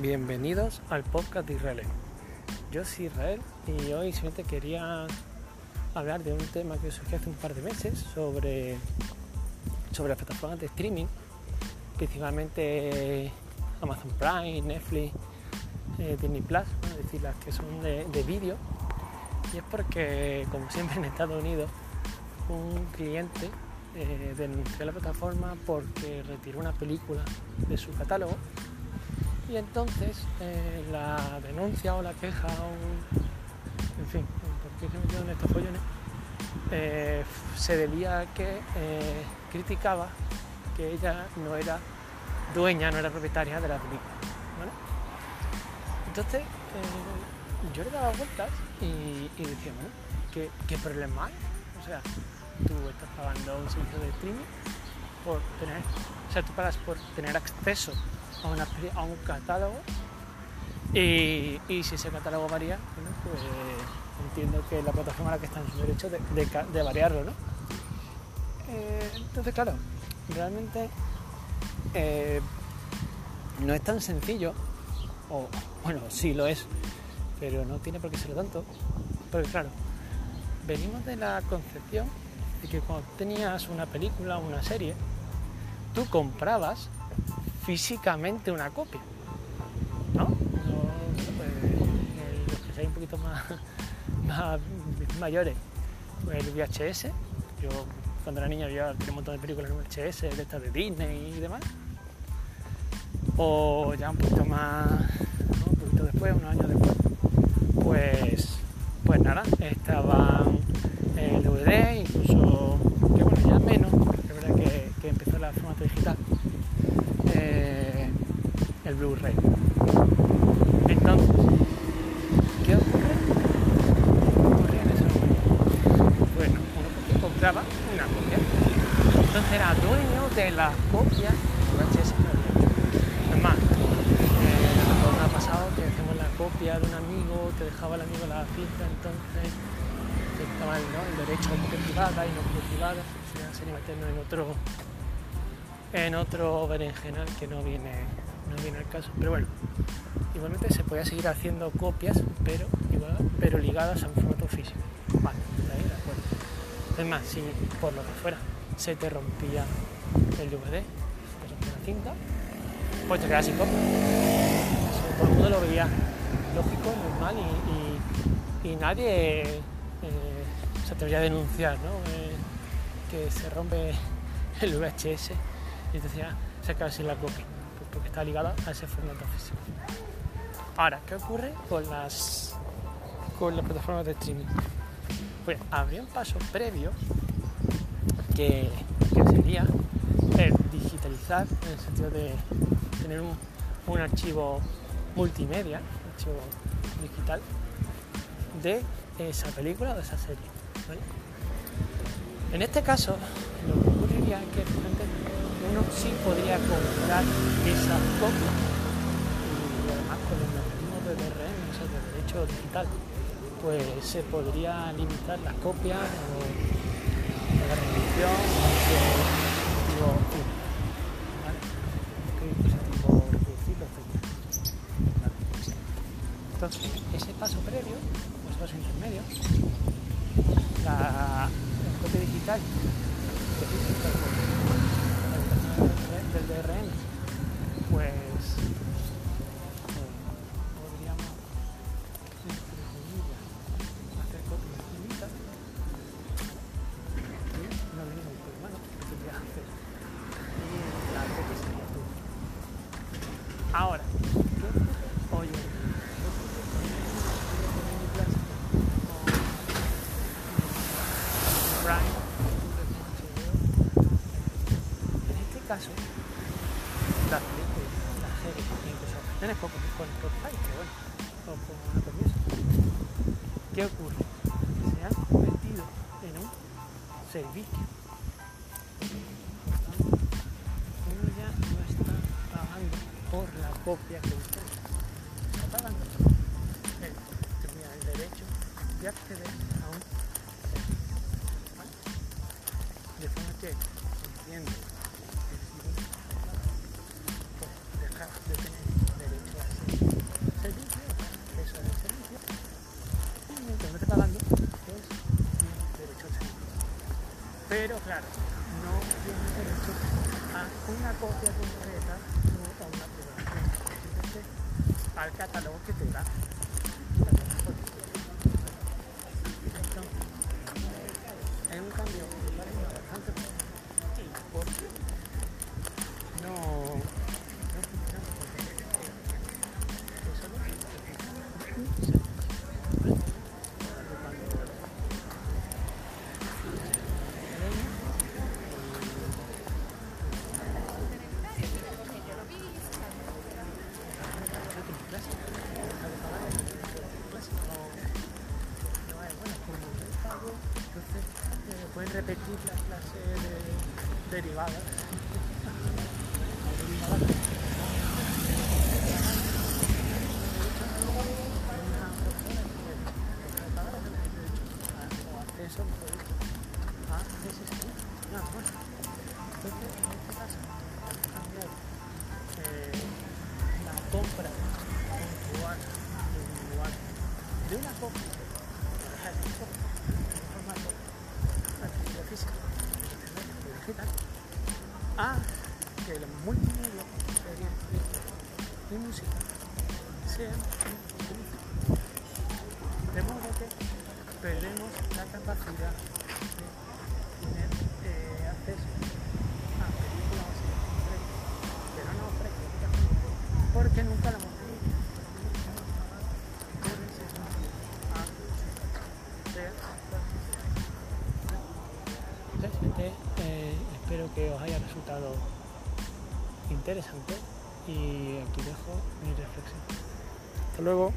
Bienvenidos al podcast de Israel. Yo soy Israel y hoy simplemente quería hablar de un tema que surgió hace un par de meses sobre, sobre las plataformas de streaming, principalmente Amazon Prime, Netflix, eh, Disney Plus, es decir, las que son de, de vídeo. Y es porque, como siempre en Estados Unidos, un cliente eh, denunció la plataforma porque retiró una película de su catálogo y entonces eh, la denuncia o la queja o en fin, por qué se metieron en estos follones eh, se debía que eh, criticaba que ella no era dueña, no era propietaria de la película. Entonces yo le daba vueltas y, y decía, bueno, ¿qué, ¿qué problema hay? O sea, tú estás pagando un servicio de streaming por tener, o sea, tú pagas por tener acceso a, una, a un catálogo y, y si ese catálogo varía, bueno, pues entiendo que la plataforma a la que está en su derecho de, de variarlo, ¿no? Eh, entonces, claro, realmente eh, no es tan sencillo, o bueno, sí lo es, pero no tiene por qué ser tanto, porque claro, venimos de la concepción de que cuando tenías una película o una serie, tú comprabas físicamente una copia, ¿no? Pues, eh, los que sean un poquito más, mayores, pues el VHS, yo cuando era niño había un montón de películas en VHS, de estas de Disney y demás, o ya un poquito más, un poquito después, unos años después, pues, pues nada, estaban el DVD, incluso, que bueno, ya menos, porque es verdad que, que empezó la formato digital, eh, el Blu-ray. Entonces, ¿qué ocurre? ¿Qué ocurría en ese momento? Bueno, uno compraba una copia, entonces era dueño de la copia VHS que había hecho. Es más, eh, ha pasado que hacemos la copia de un amigo, te dejaba el amigo la cinta, entonces estaba el, ¿no? el derecho a privada y no copia privada, sería meternos en otro en otro berenjenal que no viene no viene al caso. Pero bueno, igualmente se podía seguir haciendo copias, pero igual, pero ligadas a un formato físico. Vale, de acuerdo. Es más, si por lo que fuera se te rompía el DVD, te rompía la cinta, pues te quedas sin copia. Eso todo el mundo lo veía lógico, normal y, nadie eh, se atrevía a denunciar ¿no? Eh, que se rompe el VHS y te decía se queda sin la copia, pues porque está ligada a ese formato físico. Ahora, ¿qué ocurre con las con las plataformas de streaming? Pues habría un paso previo que, sería el digitalizar, en el sentido de tener un, un archivo multimedia, un archivo digital, de esa película o de esa serie. En este caso, lo que ocurriría es que uno sí podría comprar esa copia y además con los mecanismos de DRM, o sea, de derecho digital, pues se podría limitar las copias o la restricción a qué dispositivo único, ¿vale? qué dispositivo reproducirlo, etc. ¿vale? Entonces, ese paso previo, o ese paso intermedio, la, la copia digital que caso, las películas, las series, incluso canciones con, con Spotify, que bueno, o con Apple Music, ¿qué ocurre? Se han convertido en un servicio. Uno ya no está pagando por la copia que usted está pagando. Él tenía el derecho de acceder a un servicio. ¿vale? De forma que pero claro, no tienes derecho a una copia concreta o a una programación, simplemente al catálogo que te da es un cambio. Bastante porque no, no funciona eso no repetir la clase de derivadas. Este eh, la compra de una copia, por ejemplo, formato artículo físico, digital, a que los multimedia, y música sean. De modo que perdemos la capacidad de tener eh, acceso a películas o series concretas que no porque nunca la Realmente eh, espero que os haya resultado interesante y aquí dejo mi reflexión. Hasta luego.